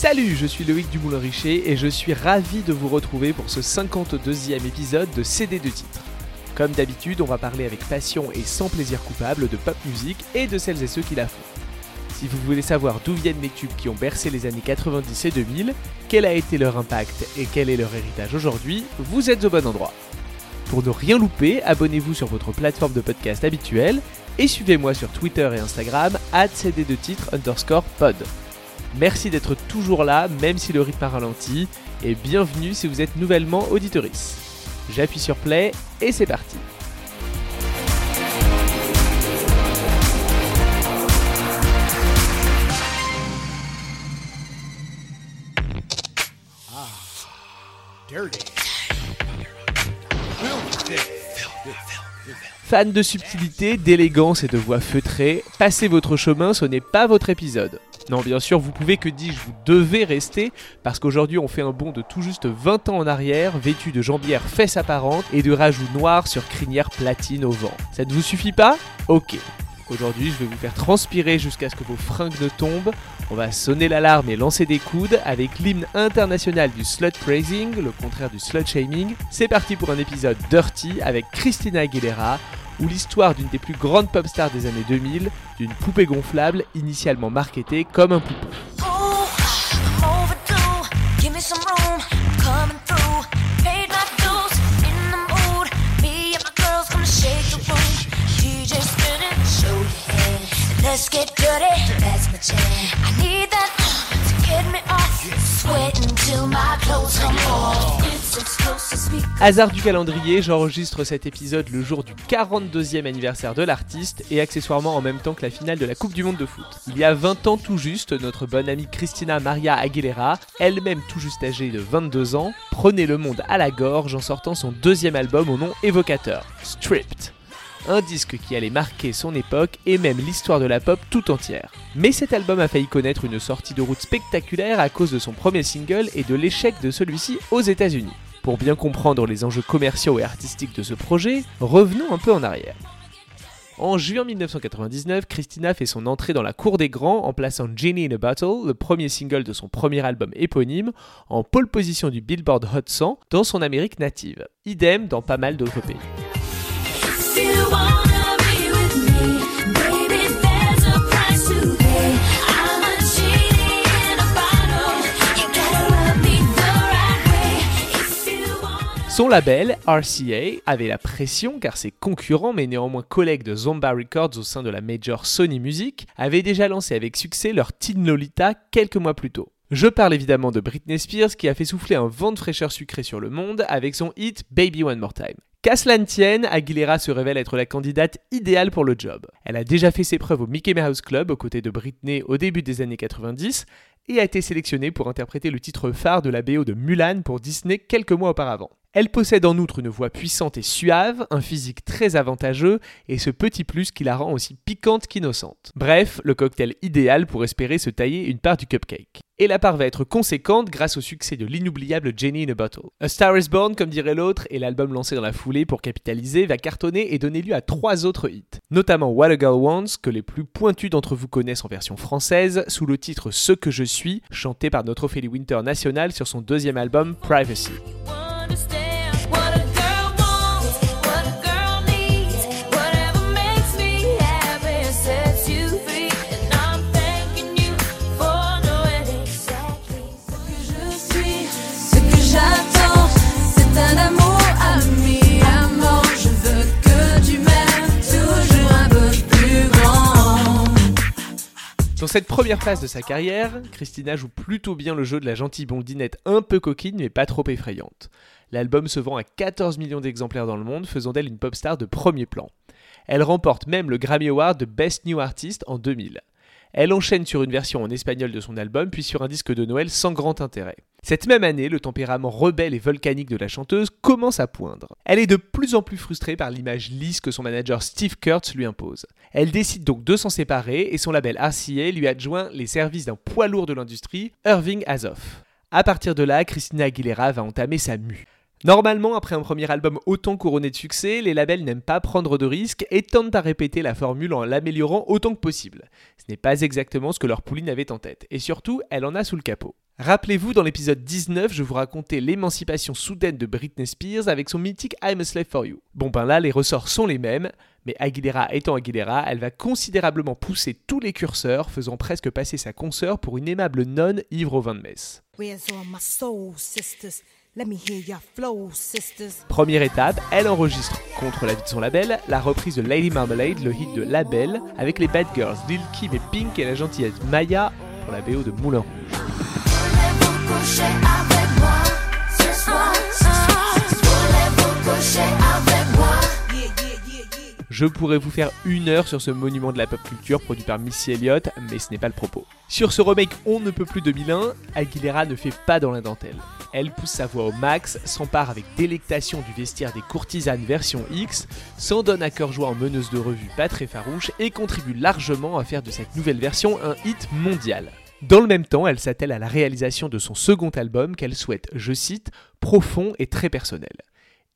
Salut, je suis Loïc Dumoulin-Richer et je suis ravi de vous retrouver pour ce 52e épisode de CD de titres. Comme d'habitude, on va parler avec passion et sans plaisir coupable de pop musique et de celles et ceux qui la font. Si vous voulez savoir d'où viennent les tubes qui ont bercé les années 90 et 2000, quel a été leur impact et quel est leur héritage aujourd'hui, vous êtes au bon endroit. Pour ne rien louper, abonnez-vous sur votre plateforme de podcast habituelle et suivez-moi sur Twitter et Instagram cd de titre underscore pod. Merci d'être toujours là, même si le rythme a ralenti, et bienvenue si vous êtes nouvellement auditorice. J'appuie sur play et c'est parti. Fan de subtilité, d'élégance et de voix feutrée, passez votre chemin, ce n'est pas votre épisode. Non, bien sûr, vous pouvez que dis-je, vous devez rester, parce qu'aujourd'hui on fait un bond de tout juste 20 ans en arrière, vêtu de jambières fesses apparentes et de rajouts noirs sur crinière platine au vent. Ça ne vous suffit pas? Ok. Aujourd'hui, je vais vous faire transpirer jusqu'à ce que vos fringues ne tombent. On va sonner l'alarme et lancer des coudes avec l'hymne international du slut praising, le contraire du slut shaming. C'est parti pour un épisode dirty avec Christina Aguilera, ou l'histoire d'une des plus grandes pop stars des années 2000, d'une poupée gonflable initialement marketée comme un poupon. Hasard du calendrier, j'enregistre cet épisode le jour du 42e anniversaire de l'artiste et accessoirement en même temps que la finale de la Coupe du Monde de foot. Il y a 20 ans tout juste, notre bonne amie Christina Maria Aguilera, elle-même tout juste âgée de 22 ans, prenait le monde à la gorge en sortant son deuxième album au nom évocateur, Stripped un disque qui allait marquer son époque et même l'histoire de la pop tout entière. Mais cet album a failli connaître une sortie de route spectaculaire à cause de son premier single et de l'échec de celui-ci aux États-Unis. Pour bien comprendre les enjeux commerciaux et artistiques de ce projet, revenons un peu en arrière. En juin 1999, Christina fait son entrée dans la cour des grands en plaçant Genie in a Bottle, le premier single de son premier album éponyme, en pole position du Billboard Hot 100 dans son Amérique native. Idem dans pas mal d'autres pays. Son label, RCA, avait la pression car ses concurrents, mais néanmoins collègues de Zomba Records au sein de la major Sony Music, avaient déjà lancé avec succès leur Teen Lolita quelques mois plus tôt. Je parle évidemment de Britney Spears qui a fait souffler un vent de fraîcheur sucrée sur le monde avec son hit Baby One More Time. Qu'à cela ne tienne, Aguilera se révèle être la candidate idéale pour le job. Elle a déjà fait ses preuves au Mickey Mouse Club aux côtés de Britney au début des années 90 et a été sélectionnée pour interpréter le titre phare de la BO de Mulan pour Disney quelques mois auparavant. Elle possède en outre une voix puissante et suave, un physique très avantageux et ce petit plus qui la rend aussi piquante qu'innocente. Bref, le cocktail idéal pour espérer se tailler une part du cupcake. Et la part va être conséquente grâce au succès de l'inoubliable Jenny in a Bottle. A Star is Born, comme dirait l'autre, et l'album lancé dans la foulée pour capitaliser, va cartonner et donner lieu à trois autres hits. Notamment What a Girl Wants, que les plus pointus d'entre vous connaissent en version française, sous le titre Ce que je suis, chanté par notre Ophélie Winter national sur son deuxième album Privacy. Dans cette première phase de sa carrière, Christina joue plutôt bien le jeu de la gentille blondinette un peu coquine mais pas trop effrayante. L'album se vend à 14 millions d'exemplaires dans le monde, faisant d'elle une pop star de premier plan. Elle remporte même le Grammy Award de Best New Artist en 2000. Elle enchaîne sur une version en espagnol de son album, puis sur un disque de Noël sans grand intérêt. Cette même année, le tempérament rebelle et volcanique de la chanteuse commence à poindre. Elle est de plus en plus frustrée par l'image lisse que son manager Steve Kurtz lui impose. Elle décide donc de s'en séparer et son label RCA lui adjoint les services d'un poids lourd de l'industrie, Irving Azoff. À partir de là, Christina Aguilera va entamer sa mue. Normalement, après un premier album autant couronné de succès, les labels n'aiment pas prendre de risques et tentent à répéter la formule en l'améliorant autant que possible. Ce n'est pas exactement ce que leur pouline avait en tête, et surtout, elle en a sous le capot. Rappelez-vous, dans l'épisode 19, je vous racontais l'émancipation soudaine de Britney Spears avec son mythique I'm a Slave for You. Bon ben là, les ressorts sont les mêmes, mais Aguilera étant Aguilera, elle va considérablement pousser tous les curseurs, faisant presque passer sa consoeur pour une aimable nonne ivre au vin de messe. Première étape, elle enregistre, contre l'avis de son label, la reprise de Lady Marmalade, le hit de Label, avec les Bad Girls, Lil Kim et Pink et la gentillette Maya pour la BO de Moulin Rouge. Je pourrais vous faire une heure sur ce monument de la pop culture produit par Missy Elliott, mais ce n'est pas le propos. Sur ce remake On ne peut plus 2001, Aguilera ne fait pas dans la dentelle. Elle pousse sa voix au max, s'empare avec délectation du vestiaire des courtisanes version X, s'en donne à cœur joie en meneuse de revue pas très farouche et contribue largement à faire de cette nouvelle version un hit mondial. Dans le même temps, elle s'attelle à la réalisation de son second album qu'elle souhaite, je cite, profond et très personnel.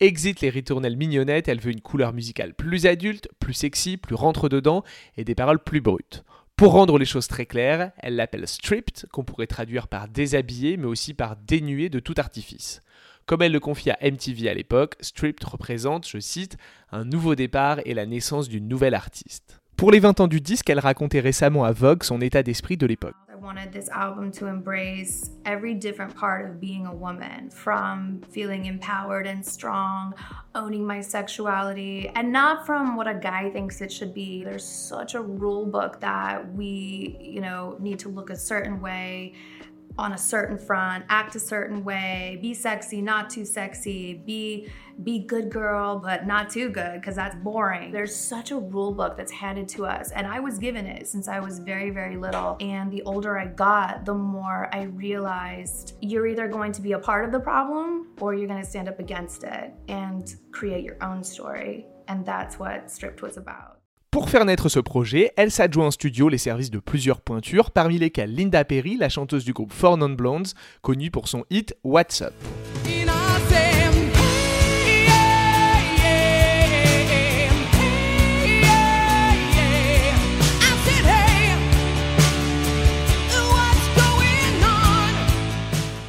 Exit les ritournelles mignonnettes, elle veut une couleur musicale plus adulte, plus sexy, plus rentre-dedans et des paroles plus brutes. Pour rendre les choses très claires, elle l'appelle stripped, qu'on pourrait traduire par déshabillé, mais aussi par dénué de tout artifice. Comme elle le confie à MTV à l'époque, stripped représente, je cite, un nouveau départ et la naissance d'une nouvelle artiste. Pour les 20 ans du disque, elle racontait récemment à Vogue son état d'esprit de l'époque. Wanted this album to embrace every different part of being a woman from feeling empowered and strong, owning my sexuality, and not from what a guy thinks it should be. There's such a rule book that we, you know, need to look a certain way on a certain front, act a certain way, be sexy, not too sexy, be be good girl but not too good because that's boring. There's such a rule book that's handed to us and I was given it since I was very very little and the older I got, the more I realized you're either going to be a part of the problem or you're going to stand up against it and create your own story and that's what Stripped was about. Pour faire naître ce projet, elle s'adjoint en studio les services de plusieurs pointures, parmi lesquelles Linda Perry, la chanteuse du groupe Four Non Blondes, connue pour son hit What's Up.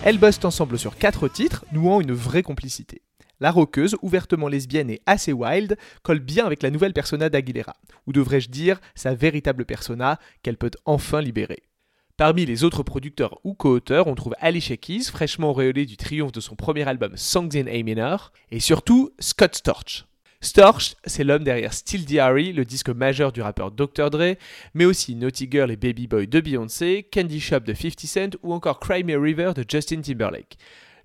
Elles bossent ensemble sur quatre titres, nouant une vraie complicité. La roqueuse, ouvertement lesbienne et assez wild, colle bien avec la nouvelle persona d'Aguilera, ou devrais-je dire sa véritable persona qu'elle peut enfin libérer. Parmi les autres producteurs ou co-auteurs, on trouve Alicia Keys, fraîchement auréolée du triomphe de son premier album Songs in A Minor, et surtout Scott Storch. Storch, c'est l'homme derrière Still Diary, le disque majeur du rappeur Dr. Dre, mais aussi Naughty Girl et Baby Boy de Beyoncé, Candy Shop de 50 Cent ou encore Cry River de Justin Timberlake.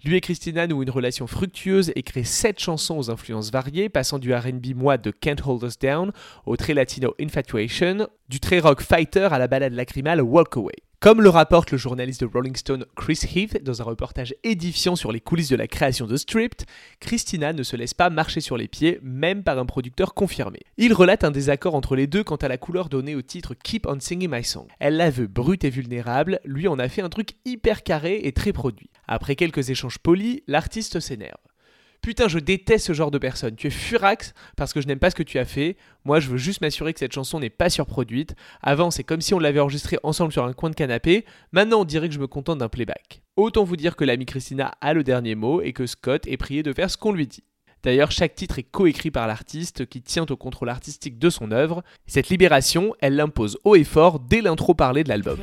Lui et Christina nouent une relation fructueuse et créent sept chansons aux influences variées, passant du RB moite de Can't Hold Us Down au très latino Infatuation, du très rock Fighter à la balade lacrymale Walk Away. Comme le rapporte le journaliste de Rolling Stone Chris Heath dans un reportage édifiant sur les coulisses de la création de Stripped, Christina ne se laisse pas marcher sur les pieds, même par un producteur confirmé. Il relate un désaccord entre les deux quant à la couleur donnée au titre Keep on Singing My Song. Elle la veut brute et vulnérable, lui en a fait un truc hyper carré et très produit. Après quelques échanges polis, l'artiste s'énerve. Putain, je déteste ce genre de personne. Tu es furax parce que je n'aime pas ce que tu as fait. Moi, je veux juste m'assurer que cette chanson n'est pas surproduite. Avant, c'est comme si on l'avait enregistrée ensemble sur un coin de canapé. Maintenant, on dirait que je me contente d'un playback. Autant vous dire que l'ami Christina a le dernier mot et que Scott est prié de faire ce qu'on lui dit. D'ailleurs, chaque titre est coécrit par l'artiste qui tient au contrôle artistique de son œuvre. Cette libération, elle l'impose haut et fort dès l'intro parlée de l'album.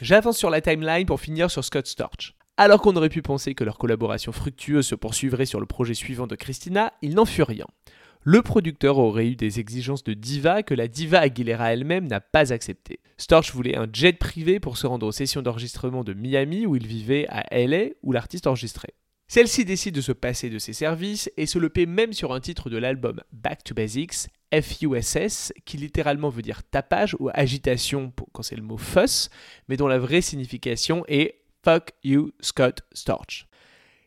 J'avance sur la timeline pour finir sur Scott Storch. Alors qu'on aurait pu penser que leur collaboration fructueuse se poursuivrait sur le projet suivant de Christina, il n'en fut rien. Le producteur aurait eu des exigences de diva que la diva Aguilera elle-même n'a pas acceptées. Storch voulait un jet privé pour se rendre aux sessions d'enregistrement de Miami où il vivait à LA où l'artiste enregistrait. Celle-ci décide de se passer de ses services et se le paie même sur un titre de l'album Back to Basics, FUSS, qui littéralement veut dire tapage ou agitation quand c'est le mot fuss, mais dont la vraie signification est Fuck You Scott Storch.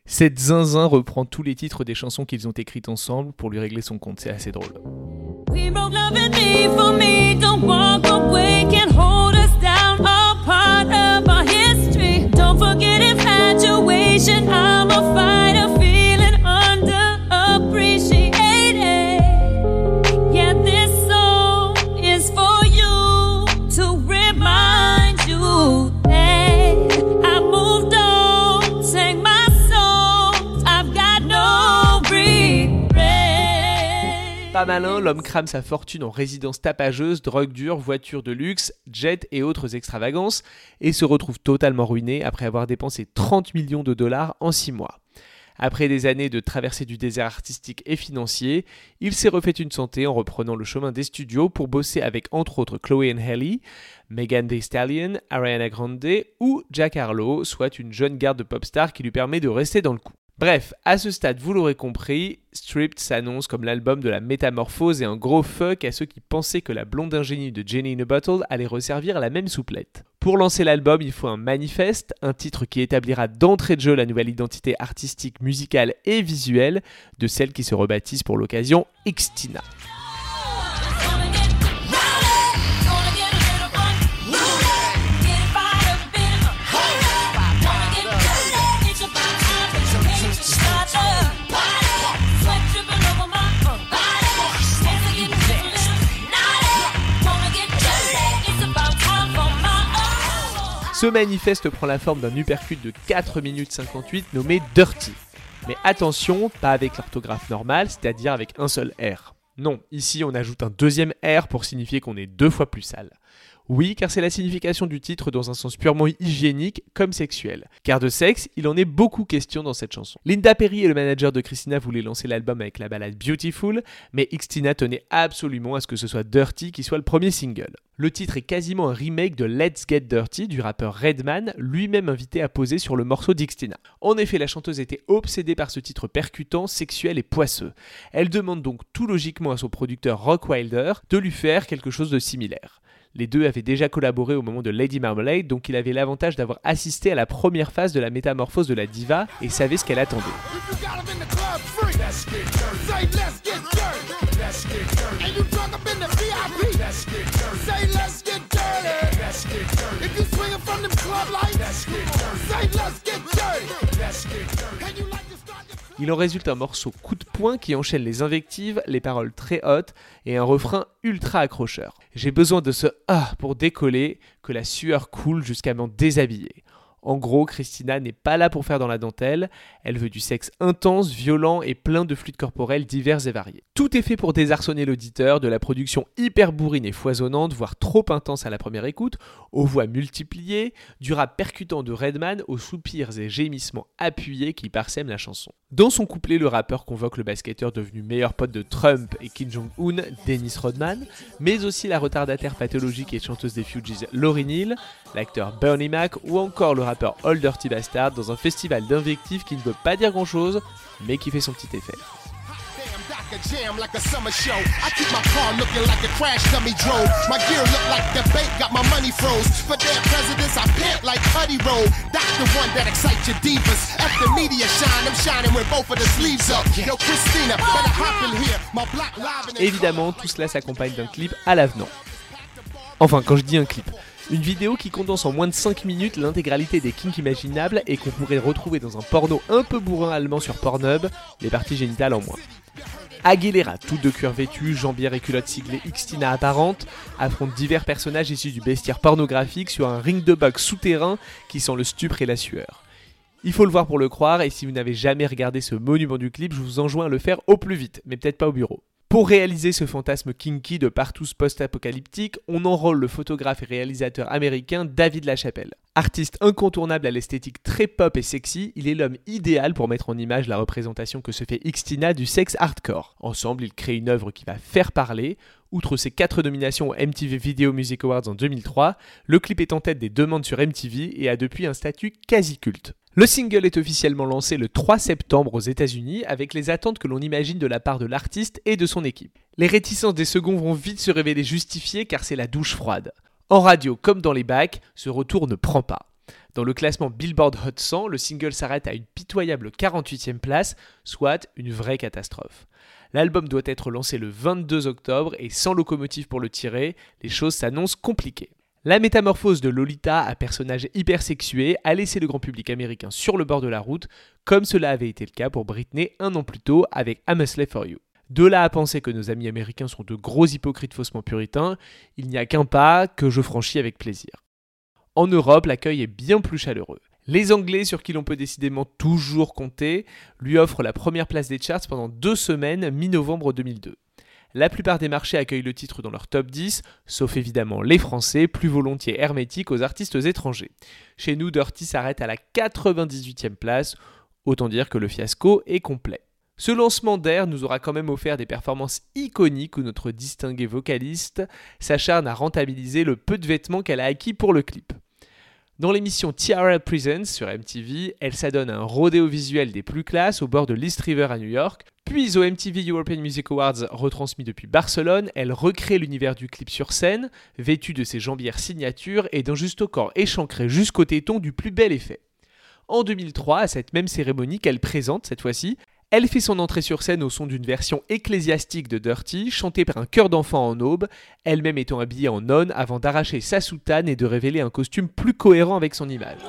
Cette zinzin reprend tous les titres des chansons qu'ils ont écrites ensemble pour lui régler son compte, c'est assez drôle. Malin, l'homme crame sa fortune en résidence tapageuse, drogue dure, voitures de luxe, jets et autres extravagances, et se retrouve totalement ruiné après avoir dépensé 30 millions de dollars en 6 mois. Après des années de traversée du désert artistique et financier, il s'est refait une santé en reprenant le chemin des studios pour bosser avec entre autres Chloe Haley, Megan Thee Stallion, Ariana Grande ou Jack Harlow, soit une jeune garde de pop star qui lui permet de rester dans le coup. Bref, à ce stade, vous l'aurez compris, Stripped s'annonce comme l'album de la métamorphose et un gros fuck à ceux qui pensaient que la blonde ingénue de Jenny in a Bottle allait resservir la même souplette. Pour lancer l'album, il faut un manifeste, un titre qui établira d'entrée de jeu la nouvelle identité artistique, musicale et visuelle de celle qui se rebaptise pour l'occasion Xtina. Ce manifeste prend la forme d'un uppercut de 4 minutes 58 nommé Dirty. Mais attention, pas avec l'orthographe normale, c'est-à-dire avec un seul R. Non, ici on ajoute un deuxième R pour signifier qu'on est deux fois plus sale. Oui, car c'est la signification du titre dans un sens purement hygiénique comme sexuel. Car de sexe, il en est beaucoup question dans cette chanson. Linda Perry et le manager de Christina voulaient lancer l'album avec la balade Beautiful, mais Xtina tenait absolument à ce que ce soit Dirty qui soit le premier single. Le titre est quasiment un remake de Let's Get Dirty du rappeur Redman, lui-même invité à poser sur le morceau d'Xtina. En effet, la chanteuse était obsédée par ce titre percutant, sexuel et poisseux. Elle demande donc tout logiquement à son producteur Rock Wilder de lui faire quelque chose de similaire. Les deux avaient déjà collaboré au moment de Lady Marmalade, donc il avait l'avantage d'avoir assisté à la première phase de la métamorphose de la diva et savait ce qu'elle attendait. Il en résulte un morceau coup de poing qui enchaîne les invectives, les paroles très hautes et un refrain ultra accrocheur. J'ai besoin de ce ah pour décoller, que la sueur coule jusqu'à m'en déshabiller. En gros, Christina n'est pas là pour faire dans la dentelle, elle veut du sexe intense, violent et plein de fluides corporels divers et variés. Tout est fait pour désarçonner l'auditeur, de la production hyper bourrine et foisonnante, voire trop intense à la première écoute, aux voix multipliées, du rap percutant de Redman aux soupirs et gémissements appuyés qui parsèment la chanson. Dans son couplet, le rappeur convoque le basketteur devenu meilleur pote de Trump et Kim Jong-un, Dennis Rodman, mais aussi la retardataire pathologique et chanteuse des Fugees Lauryn Hill, l'acteur Bernie Mac ou encore le rappeur Old Dirty Bastard dans un festival d'invectives qui ne veut pas dire grand chose, mais qui fait son petit effet. Évidemment, tout cela s'accompagne d'un clip à l'avenant. Enfin, quand je dis un clip, une vidéo qui condense en moins de 5 minutes l'intégralité des kinks imaginables et qu'on pourrait retrouver dans un porno un peu bourrin allemand sur Pornhub, les parties génitales en moins. Aguilera, toutes de cuir vêtu, jambière et culotte siglée Xtina apparente, affronte divers personnages issus du bestiaire pornographique sur un ring de bugs souterrain qui sent le stupre et la sueur. Il faut le voir pour le croire, et si vous n'avez jamais regardé ce monument du clip, je vous enjoins à le faire au plus vite, mais peut-être pas au bureau. Pour réaliser ce fantasme kinky de partout post-apocalyptique, on enrôle le photographe et réalisateur américain David Lachapelle. Artiste incontournable à l'esthétique très pop et sexy, il est l'homme idéal pour mettre en image la représentation que se fait Xtina du sexe hardcore. Ensemble, ils créent une œuvre qui va faire parler. Outre ses 4 nominations au MTV Video Music Awards en 2003, le clip est en tête des demandes sur MTV et a depuis un statut quasi culte. Le single est officiellement lancé le 3 septembre aux États-Unis avec les attentes que l'on imagine de la part de l'artiste et de son équipe. Les réticences des seconds vont vite se révéler justifiées car c'est la douche froide. En radio comme dans les bacs, ce retour ne prend pas. Dans le classement Billboard Hot 100, le single s'arrête à une pitoyable 48e place, soit une vraie catastrophe. L'album doit être lancé le 22 octobre et sans locomotive pour le tirer, les choses s'annoncent compliquées. La métamorphose de Lolita à personnage hypersexué a laissé le grand public américain sur le bord de la route, comme cela avait été le cas pour Britney un an plus tôt avec I'm for You. De là à penser que nos amis américains sont de gros hypocrites faussement puritains, il n'y a qu'un pas que je franchis avec plaisir. En Europe, l'accueil est bien plus chaleureux. Les Anglais, sur qui l'on peut décidément toujours compter, lui offrent la première place des charts pendant deux semaines, mi-novembre 2002. La plupart des marchés accueillent le titre dans leur top 10, sauf évidemment les Français, plus volontiers hermétiques aux artistes étrangers. Chez nous, Dirty s'arrête à la 98e place, autant dire que le fiasco est complet. Ce lancement d'air nous aura quand même offert des performances iconiques où notre distingué vocaliste s'acharne à rentabiliser le peu de vêtements qu'elle a acquis pour le clip. Dans l'émission TRL Presents sur MTV, elle s'adonne à un rodéo visuel des plus classes au bord de l'East River à New York. Puis au MTV European Music Awards retransmis depuis Barcelone, elle recrée l'univers du clip sur scène, vêtue de ses jambières signatures et d'un juste au corps échancré jusqu'au téton du plus bel effet. En 2003, à cette même cérémonie qu'elle présente cette fois-ci, elle fait son entrée sur scène au son d'une version ecclésiastique de Dirty, chantée par un chœur d'enfant en aube, elle-même étant habillée en nonne avant d'arracher sa soutane et de révéler un costume plus cohérent avec son image.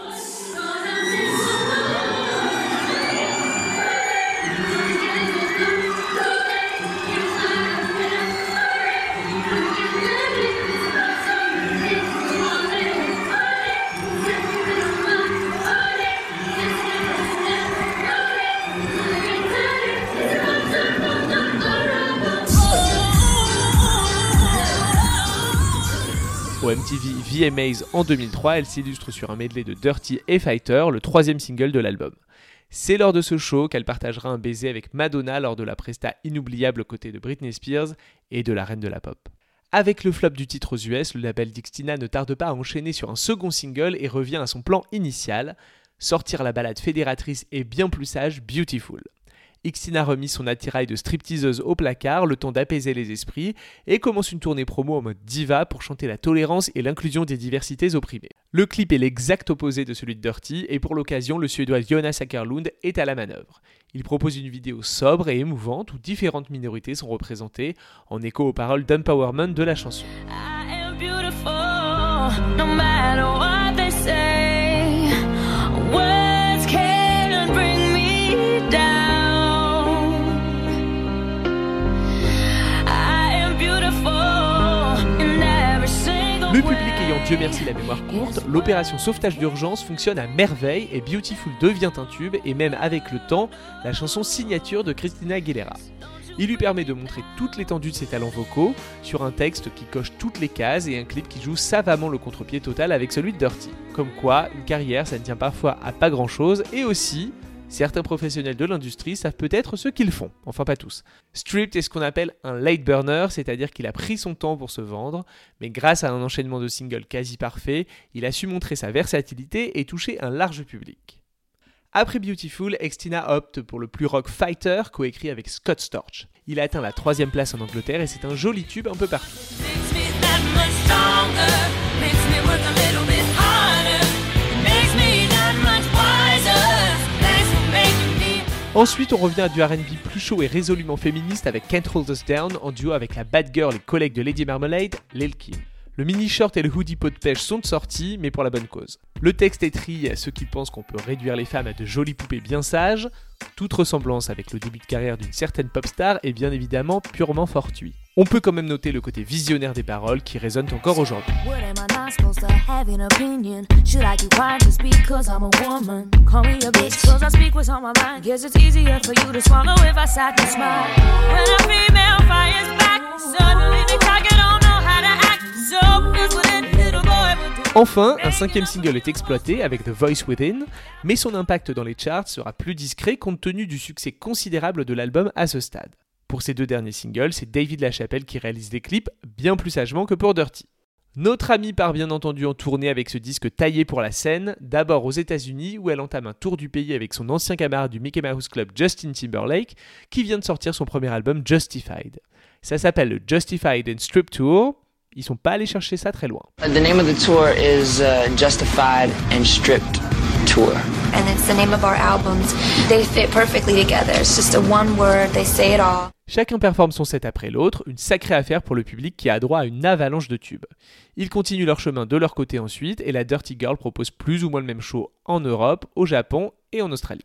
Au MTV VMAs en 2003, elle s'illustre sur un medley de Dirty et Fighter, le troisième single de l'album. C'est lors de ce show qu'elle partagera un baiser avec Madonna lors de la presta inoubliable aux côtés de Britney Spears et de la reine de la pop. Avec le flop du titre aux US, le label Dixtina ne tarde pas à enchaîner sur un second single et revient à son plan initial, sortir la balade fédératrice et bien plus sage Beautiful. Ixtina remis son attirail de stripteaseuse au placard, le temps d'apaiser les esprits, et commence une tournée promo en mode diva pour chanter la tolérance et l'inclusion des diversités opprimées. Le clip est l'exact opposé de celui de Dirty, et pour l'occasion, le Suédois Jonas Ackerlund est à la manœuvre. Il propose une vidéo sobre et émouvante où différentes minorités sont représentées, en écho aux paroles d'empowerment de la chanson. Le public ayant Dieu merci la mémoire courte, l'opération sauvetage d'urgence fonctionne à merveille et Beautiful devient un tube et même avec le temps, la chanson signature de Christina Aguilera. Il lui permet de montrer toute l'étendue de ses talents vocaux sur un texte qui coche toutes les cases et un clip qui joue savamment le contre-pied total avec celui de Dirty. Comme quoi, une carrière ça ne tient parfois à pas grand chose et aussi Certains professionnels de l'industrie savent peut-être ce qu'ils font, enfin pas tous. Stripped est ce qu'on appelle un late burner, c'est-à-dire qu'il a pris son temps pour se vendre, mais grâce à un enchaînement de singles quasi parfait, il a su montrer sa versatilité et toucher un large public. Après Beautiful, Extina opte pour le plus rock Fighter, coécrit avec Scott Storch. Il a atteint la troisième place en Angleterre et c'est un joli tube un peu partout. Ensuite, on revient à du RB plus chaud et résolument féministe avec Can't Hold Us Down en duo avec la bad girl et collègue de Lady Marmalade, Lil Kim. Le mini-short et le hoodie pot de pêche sont sortis, mais pour la bonne cause. Le texte étrie à ceux qui pensent qu'on peut réduire les femmes à de jolies poupées bien sages. Toute ressemblance avec le début de carrière d'une certaine pop star est bien évidemment purement fortuit. On peut quand même noter le côté visionnaire des paroles qui résonnent encore aujourd'hui. Enfin, un cinquième single est exploité avec The Voice Within, mais son impact dans les charts sera plus discret compte tenu du succès considérable de l'album à ce stade. Pour ces deux derniers singles, c'est David Lachapelle qui réalise des clips bien plus sagement que pour Dirty. Notre amie part bien entendu en tournée avec ce disque taillé pour la scène, d'abord aux États-Unis où elle entame un tour du pays avec son ancien camarade du Mickey Mouse Club Justin Timberlake qui vient de sortir son premier album Justified. Ça s'appelle le Justified and Strip Tour Ils sont pas allés chercher ça très loin. Tour. And it's the name of our albums. They fit perfectly together. It's just a one word, they say it all. Chacun performe son set après l'autre, une sacrée affaire pour le public qui a droit à une avalanche de tubes. Ils continuent leur chemin de leur côté ensuite et la Dirty Girl propose plus ou moins le même show en Europe, au Japon et en Australie.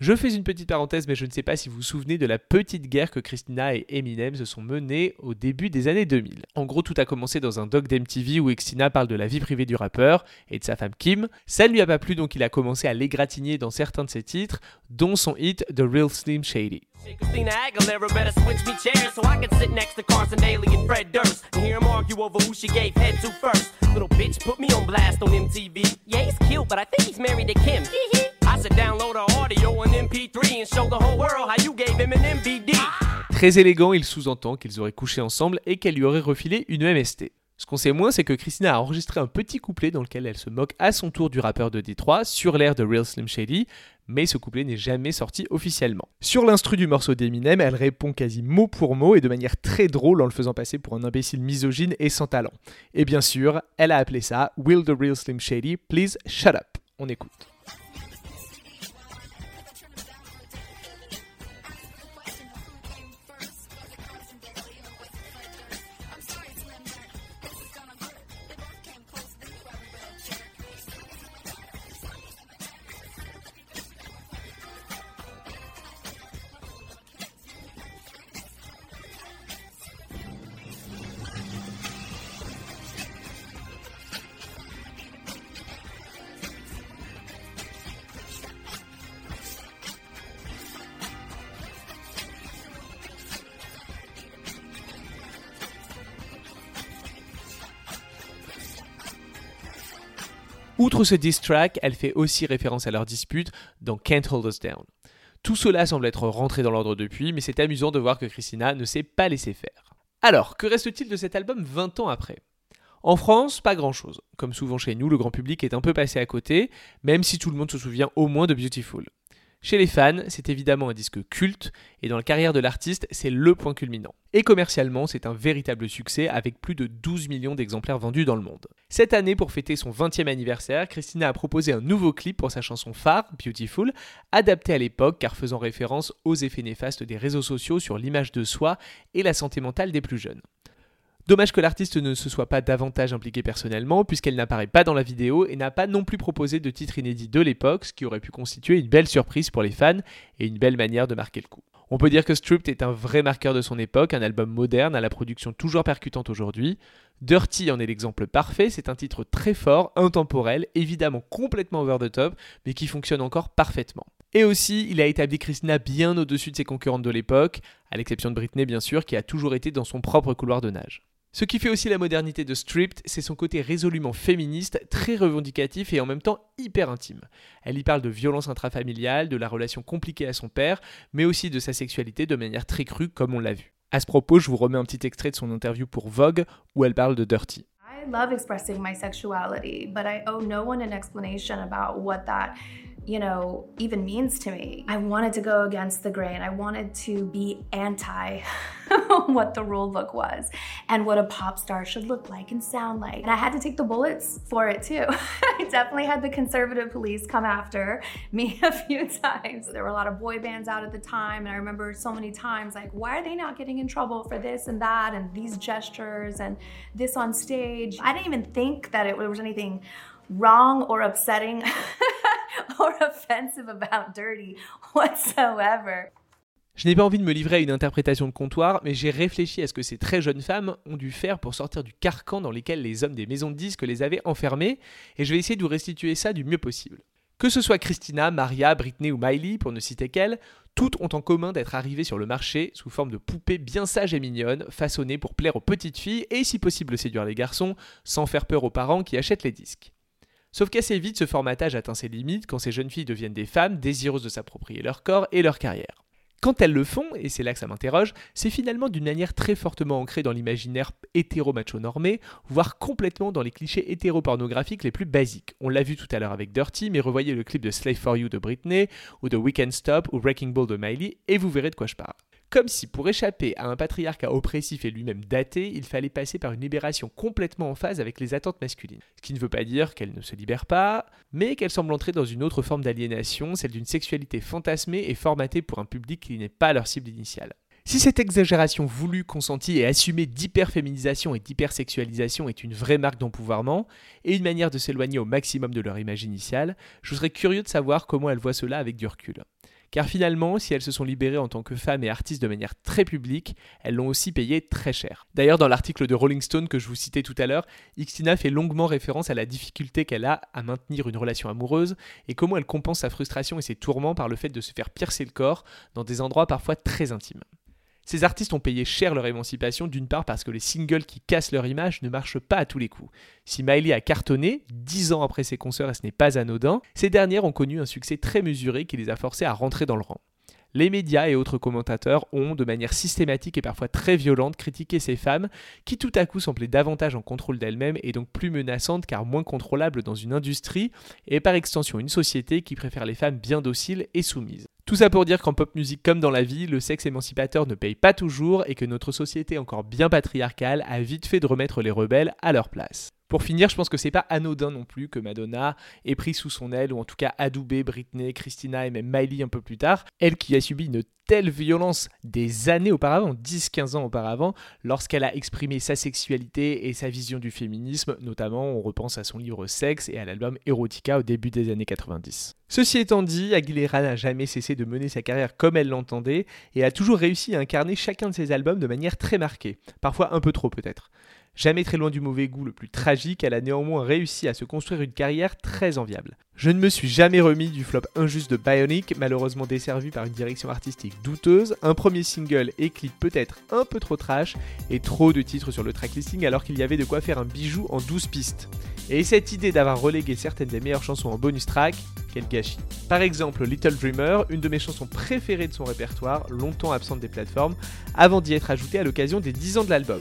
Je fais une petite parenthèse, mais je ne sais pas si vous vous souvenez de la petite guerre que Christina et Eminem se sont menées au début des années 2000. En gros, tout a commencé dans un doc d'MTV où Christina parle de la vie privée du rappeur et de sa femme Kim. Ça ne lui a pas plu, donc il a commencé à l'égratigner dans certains de ses titres, dont son hit The Real Slim Shady. Très élégant, il sous-entend qu'ils auraient couché ensemble et qu'elle lui aurait refilé une MST. Ce qu'on sait moins, c'est que Christina a enregistré un petit couplet dans lequel elle se moque à son tour du rappeur de Détroit sur l'air de Real Slim Shady, mais ce couplet n'est jamais sorti officiellement. Sur l'instru du morceau d'Eminem, elle répond quasi mot pour mot et de manière très drôle en le faisant passer pour un imbécile misogyne et sans talent. Et bien sûr, elle a appelé ça Will the Real Slim Shady Please Shut Up. On écoute. Outre ce diss track, elle fait aussi référence à leur dispute dans Can't Hold Us Down. Tout cela semble être rentré dans l'ordre depuis, mais c'est amusant de voir que Christina ne s'est pas laissé faire. Alors, que reste-t-il de cet album 20 ans après? En France, pas grand-chose. Comme souvent chez nous, le grand public est un peu passé à côté, même si tout le monde se souvient au moins de Beautiful. Chez les fans, c'est évidemment un disque culte, et dans la carrière de l'artiste, c'est le point culminant. Et commercialement, c'est un véritable succès avec plus de 12 millions d'exemplaires vendus dans le monde. Cette année, pour fêter son 20e anniversaire, Christina a proposé un nouveau clip pour sa chanson phare, Beautiful, adapté à l'époque car faisant référence aux effets néfastes des réseaux sociaux sur l'image de soi et la santé mentale des plus jeunes. Dommage que l'artiste ne se soit pas davantage impliquée personnellement, puisqu'elle n'apparaît pas dans la vidéo et n'a pas non plus proposé de titre inédit de l'époque, ce qui aurait pu constituer une belle surprise pour les fans et une belle manière de marquer le coup. On peut dire que Stripped est un vrai marqueur de son époque, un album moderne à la production toujours percutante aujourd'hui. Dirty en est l'exemple parfait, c'est un titre très fort, intemporel, évidemment complètement over the top, mais qui fonctionne encore parfaitement. Et aussi, il a établi Christina bien au-dessus de ses concurrentes de l'époque, à l'exception de Britney bien sûr, qui a toujours été dans son propre couloir de nage. Ce qui fait aussi la modernité de Stripped, c'est son côté résolument féministe, très revendicatif et en même temps hyper intime. Elle y parle de violence intrafamiliale, de la relation compliquée à son père, mais aussi de sa sexualité de manière très crue comme on l'a vu. À ce propos, je vous remets un petit extrait de son interview pour Vogue où elle parle de Dirty. I love expressing my sexuality, but I owe no one an explanation about what that you know, even means to me. I wanted to go against the grain. I wanted to be anti what the rule book was and what a pop star should look like and sound like. And I had to take the bullets for it too. I definitely had the conservative police come after me a few times. There were a lot of boy bands out at the time, and I remember so many times like, why are they not getting in trouble for this and that and these gestures and this on stage? I didn't even think that it was anything wrong or upsetting or offensive about dirty whatsoever. Je n'ai pas envie de me livrer à une interprétation de comptoir, mais j'ai réfléchi à ce que ces très jeunes femmes ont dû faire pour sortir du carcan dans lequel les hommes des maisons de disques les avaient enfermées, et je vais essayer de vous restituer ça du mieux possible. Que ce soit Christina, Maria, Britney ou Miley, pour ne citer qu'elles, toutes ont en commun d'être arrivées sur le marché sous forme de poupées bien sages et mignonnes, façonnées pour plaire aux petites filles et si possible séduire les garçons, sans faire peur aux parents qui achètent les disques. Sauf qu'assez vite, ce formatage atteint ses limites quand ces jeunes filles deviennent des femmes désireuses de s'approprier leur corps et leur carrière. Quand elles le font, et c'est là que ça m'interroge, c'est finalement d'une manière très fortement ancrée dans l'imaginaire hétéro-macho normé, voire complètement dans les clichés hétéro-pornographiques les plus basiques. On l'a vu tout à l'heure avec Dirty, mais revoyez le clip de Slave for You de Britney, ou de Weekend Stop, ou Wrecking Ball de Miley, et vous verrez de quoi je parle. Comme si pour échapper à un patriarcat oppressif et lui-même daté, il fallait passer par une libération complètement en phase avec les attentes masculines. Ce qui ne veut pas dire qu'elle ne se libère pas, mais qu'elle semble entrer dans une autre forme d'aliénation, celle d'une sexualité fantasmée et formatée pour un public qui n'est pas leur cible initiale. Si cette exagération voulue, consentie et assumée d'hyperféminisation et d'hypersexualisation est une vraie marque d'empouvoirment et une manière de s'éloigner au maximum de leur image initiale, je serais curieux de savoir comment elles voient cela avec du recul. Car finalement, si elles se sont libérées en tant que femmes et artistes de manière très publique, elles l'ont aussi payé très cher. D'ailleurs, dans l'article de Rolling Stone que je vous citais tout à l'heure, Xtina fait longuement référence à la difficulté qu'elle a à maintenir une relation amoureuse et comment elle compense sa frustration et ses tourments par le fait de se faire piercer le corps dans des endroits parfois très intimes. Ces artistes ont payé cher leur émancipation, d'une part parce que les singles qui cassent leur image ne marchent pas à tous les coups. Si Miley a cartonné, dix ans après ses concerts et ce n'est pas anodin, ces dernières ont connu un succès très mesuré qui les a forcés à rentrer dans le rang. Les médias et autres commentateurs ont, de manière systématique et parfois très violente, critiqué ces femmes qui tout à coup semblaient davantage en contrôle d'elles-mêmes et donc plus menaçantes car moins contrôlables dans une industrie et par extension une société qui préfère les femmes bien dociles et soumises. Tout ça pour dire qu'en pop musique comme dans la vie, le sexe émancipateur ne paye pas toujours et que notre société encore bien patriarcale a vite fait de remettre les rebelles à leur place. Pour finir, je pense que c'est pas anodin non plus que Madonna ait pris sous son aile, ou en tout cas adoubé Britney, Christina et même Miley un peu plus tard, elle qui a subi une telle violence des années auparavant, 10-15 ans auparavant, lorsqu'elle a exprimé sa sexualité et sa vision du féminisme, notamment on repense à son livre Sexe et à l'album Erotica au début des années 90. Ceci étant dit, Aguilera n'a jamais cessé de mener sa carrière comme elle l'entendait et a toujours réussi à incarner chacun de ses albums de manière très marquée, parfois un peu trop peut-être. Jamais très loin du mauvais goût le plus tragique, elle a néanmoins réussi à se construire une carrière très enviable. Je ne me suis jamais remis du flop injuste de Bionic, malheureusement desservi par une direction artistique douteuse, un premier single et clip peut-être un peu trop trash, et trop de titres sur le tracklisting alors qu'il y avait de quoi faire un bijou en 12 pistes. Et cette idée d'avoir relégué certaines des meilleures chansons en bonus track, quel gâchis. Par exemple, Little Dreamer, une de mes chansons préférées de son répertoire, longtemps absente des plateformes, avant d'y être ajoutée à l'occasion des 10 ans de l'album.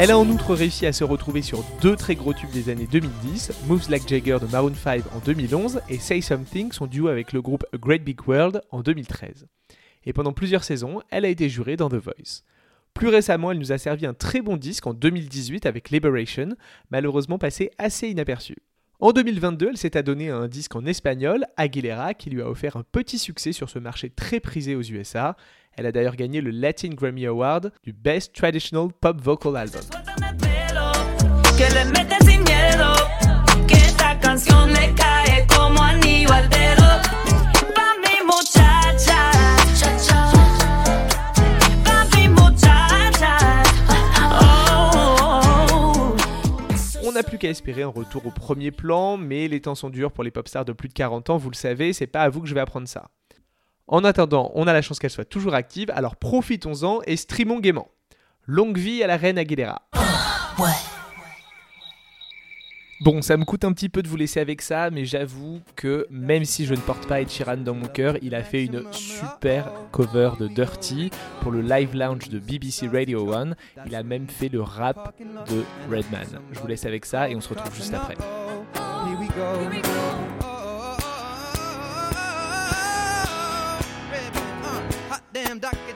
Elle a en outre réussi à se retrouver sur deux très gros tubes des années 2010, Moves Like Jagger de Maroon 5 en 2011 et Say Something, son duo avec le groupe Great Big World en 2013. Et pendant plusieurs saisons, elle a été jurée dans The Voice. Plus récemment, elle nous a servi un très bon disque en 2018 avec Liberation, malheureusement passé assez inaperçu. En 2022, elle s'est adonnée à un disque en espagnol, Aguilera, qui lui a offert un petit succès sur ce marché très prisé aux USA. Elle a d'ailleurs gagné le Latin Grammy Award du Best Traditional Pop Vocal Album. On n'a plus qu'à espérer un retour au premier plan, mais les temps sont durs pour les pop stars de plus de 40 ans, vous le savez, c'est pas à vous que je vais apprendre ça. En attendant, on a la chance qu'elle soit toujours active, alors profitons-en et streamons gaiement. Longue vie à la reine Aguilera. Bon, ça me coûte un petit peu de vous laisser avec ça, mais j'avoue que même si je ne porte pas Ed Sheeran dans mon cœur, il a fait une super cover de Dirty pour le live lounge de BBC Radio 1. Il a même fait le rap de Redman. Je vous laisse avec ça et on se retrouve juste après. Damn, Dr.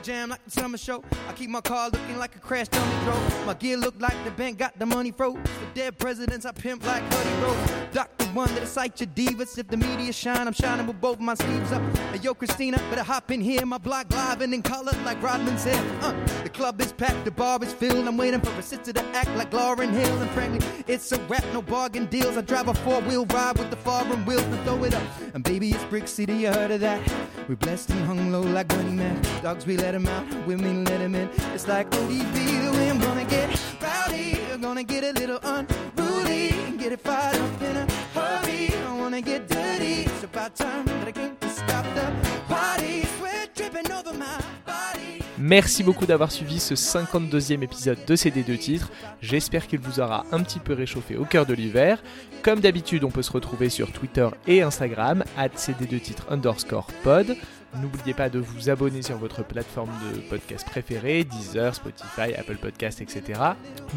Jam like the summer show. I keep my car looking like a crash dummy drove. My gear look like the bank got the money froze. The dead presidents, I pimp like Buddy Rose. Dr. One that'll cite your divas. If the media shine, I'm shining with both my sleeves up. Hey, yo, Christina, better hop in here. My block live and in color like Rodman said. Uh, the club is packed, the bar is filled. I'm waiting for a sister to act like Lauren Hill. And frankly, it's a rap, no bargain deals. I drive a four wheel ride with the foreign wheels to throw it up. And baby, it's Brick City, you heard of that? We blessed and hung low like Bunny Man. Dogs, we let Merci beaucoup d'avoir suivi ce 52e épisode de ces deux titres. J'espère qu'il vous aura un petit peu réchauffé au cœur de l'hiver. Comme d'habitude, on peut se retrouver sur Twitter et Instagram, at cd2titres underscore pod. N'oubliez pas de vous abonner sur votre plateforme de podcast préférée, Deezer, Spotify, Apple Podcast, etc.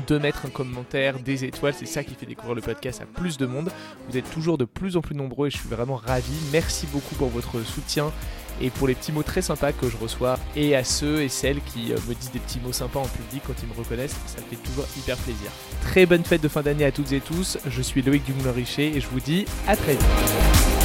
De mettre un commentaire, des étoiles, c'est ça qui fait découvrir le podcast à plus de monde. Vous êtes toujours de plus en plus nombreux et je suis vraiment ravi. Merci beaucoup pour votre soutien et pour les petits mots très sympas que je reçois et à ceux et celles qui euh, me disent des petits mots sympas en public quand ils me reconnaissent, ça me fait toujours hyper plaisir. Très bonne fête de fin d'année à toutes et tous, je suis Loïc Dumoulin-Richer et je vous dis à très vite.